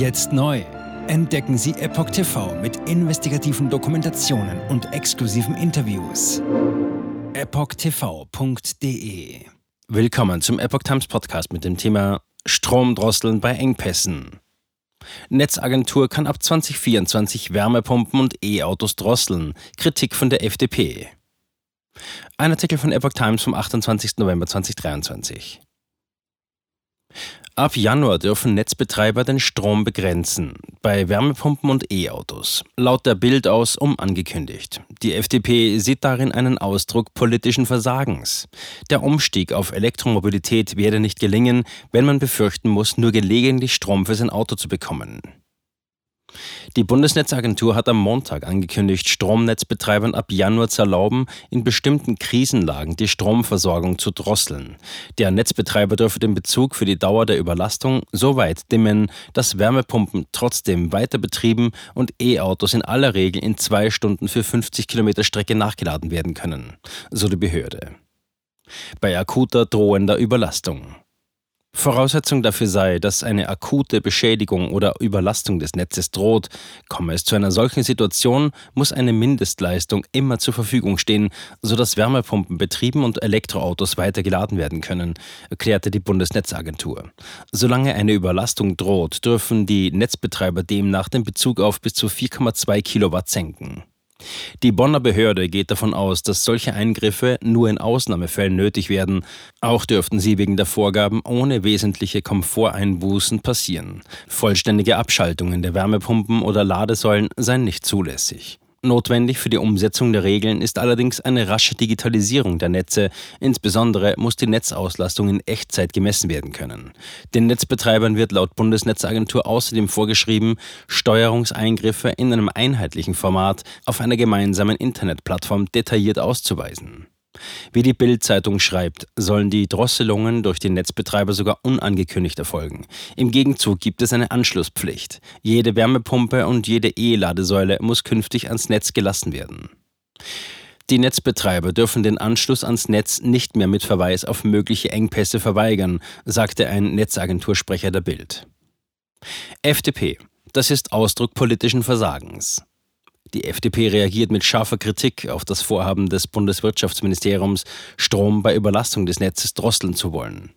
Jetzt neu. Entdecken Sie Epoch TV mit investigativen Dokumentationen und exklusiven Interviews. EpochTV.de Willkommen zum Epoch Times Podcast mit dem Thema Stromdrosseln bei Engpässen. Netzagentur kann ab 2024 Wärmepumpen und E-Autos drosseln. Kritik von der FDP. Ein Artikel von Epoch Times vom 28. November 2023. Ab Januar dürfen Netzbetreiber den Strom begrenzen, bei Wärmepumpen und E-Autos. Laut der Bild aus um angekündigt. Die FDP sieht darin einen Ausdruck politischen Versagens. Der Umstieg auf Elektromobilität werde nicht gelingen, wenn man befürchten muss, nur gelegentlich Strom für sein Auto zu bekommen. Die Bundesnetzagentur hat am Montag angekündigt, Stromnetzbetreibern ab Januar zu erlauben, in bestimmten Krisenlagen die Stromversorgung zu drosseln. Der Netzbetreiber dürfe den Bezug für die Dauer der Überlastung so weit dimmen, dass Wärmepumpen trotzdem weiter betrieben und E-Autos in aller Regel in zwei Stunden für 50 Kilometer Strecke nachgeladen werden können, so die Behörde. Bei akuter drohender Überlastung. Voraussetzung dafür sei, dass eine akute Beschädigung oder Überlastung des Netzes droht. Komme es zu einer solchen Situation, muss eine Mindestleistung immer zur Verfügung stehen, sodass Wärmepumpen betrieben und Elektroautos weiter geladen werden können, erklärte die Bundesnetzagentur. Solange eine Überlastung droht, dürfen die Netzbetreiber demnach den Bezug auf bis zu 4,2 Kilowatt senken. Die Bonner Behörde geht davon aus, dass solche Eingriffe nur in Ausnahmefällen nötig werden. Auch dürften sie wegen der Vorgaben ohne wesentliche Komforteinbußen passieren. Vollständige Abschaltungen der Wärmepumpen oder Ladesäulen seien nicht zulässig. Notwendig für die Umsetzung der Regeln ist allerdings eine rasche Digitalisierung der Netze. Insbesondere muss die Netzauslastung in Echtzeit gemessen werden können. Den Netzbetreibern wird laut Bundesnetzagentur außerdem vorgeschrieben, Steuerungseingriffe in einem einheitlichen Format auf einer gemeinsamen Internetplattform detailliert auszuweisen. Wie die Bild-Zeitung schreibt, sollen die Drosselungen durch den Netzbetreiber sogar unangekündigt erfolgen. Im Gegenzug gibt es eine Anschlusspflicht. Jede Wärmepumpe und jede E-Ladesäule muss künftig ans Netz gelassen werden. Die Netzbetreiber dürfen den Anschluss ans Netz nicht mehr mit Verweis auf mögliche Engpässe verweigern, sagte ein Netzagentursprecher der Bild. FDP. Das ist Ausdruck politischen Versagens. Die FDP reagiert mit scharfer Kritik auf das Vorhaben des Bundeswirtschaftsministeriums, Strom bei Überlastung des Netzes drosseln zu wollen.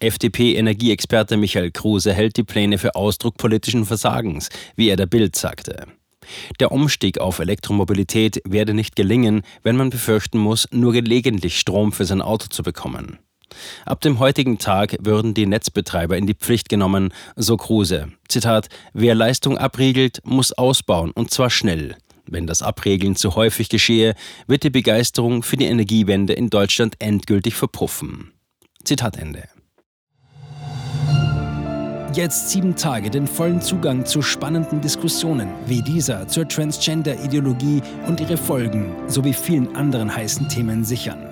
FDP-Energieexperte Michael Kruse hält die Pläne für Ausdruck politischen Versagens, wie er der Bild sagte. Der Umstieg auf Elektromobilität werde nicht gelingen, wenn man befürchten muss, nur gelegentlich Strom für sein Auto zu bekommen. Ab dem heutigen Tag würden die Netzbetreiber in die Pflicht genommen, so Kruse. Zitat: Wer Leistung abriegelt, muss ausbauen und zwar schnell. Wenn das Abregeln zu häufig geschehe, wird die Begeisterung für die Energiewende in Deutschland endgültig verpuffen. Zitat Ende. Jetzt sieben Tage den vollen Zugang zu spannenden Diskussionen wie dieser zur Transgender-Ideologie und ihre Folgen sowie vielen anderen heißen Themen sichern.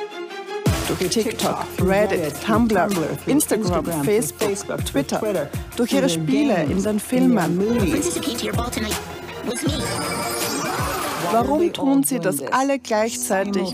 TikTok, Reddit, Tumblr, Instagram, Facebook, Twitter, durch ihre Spiele in den Filmen. Warum tun sie das alle gleichzeitig?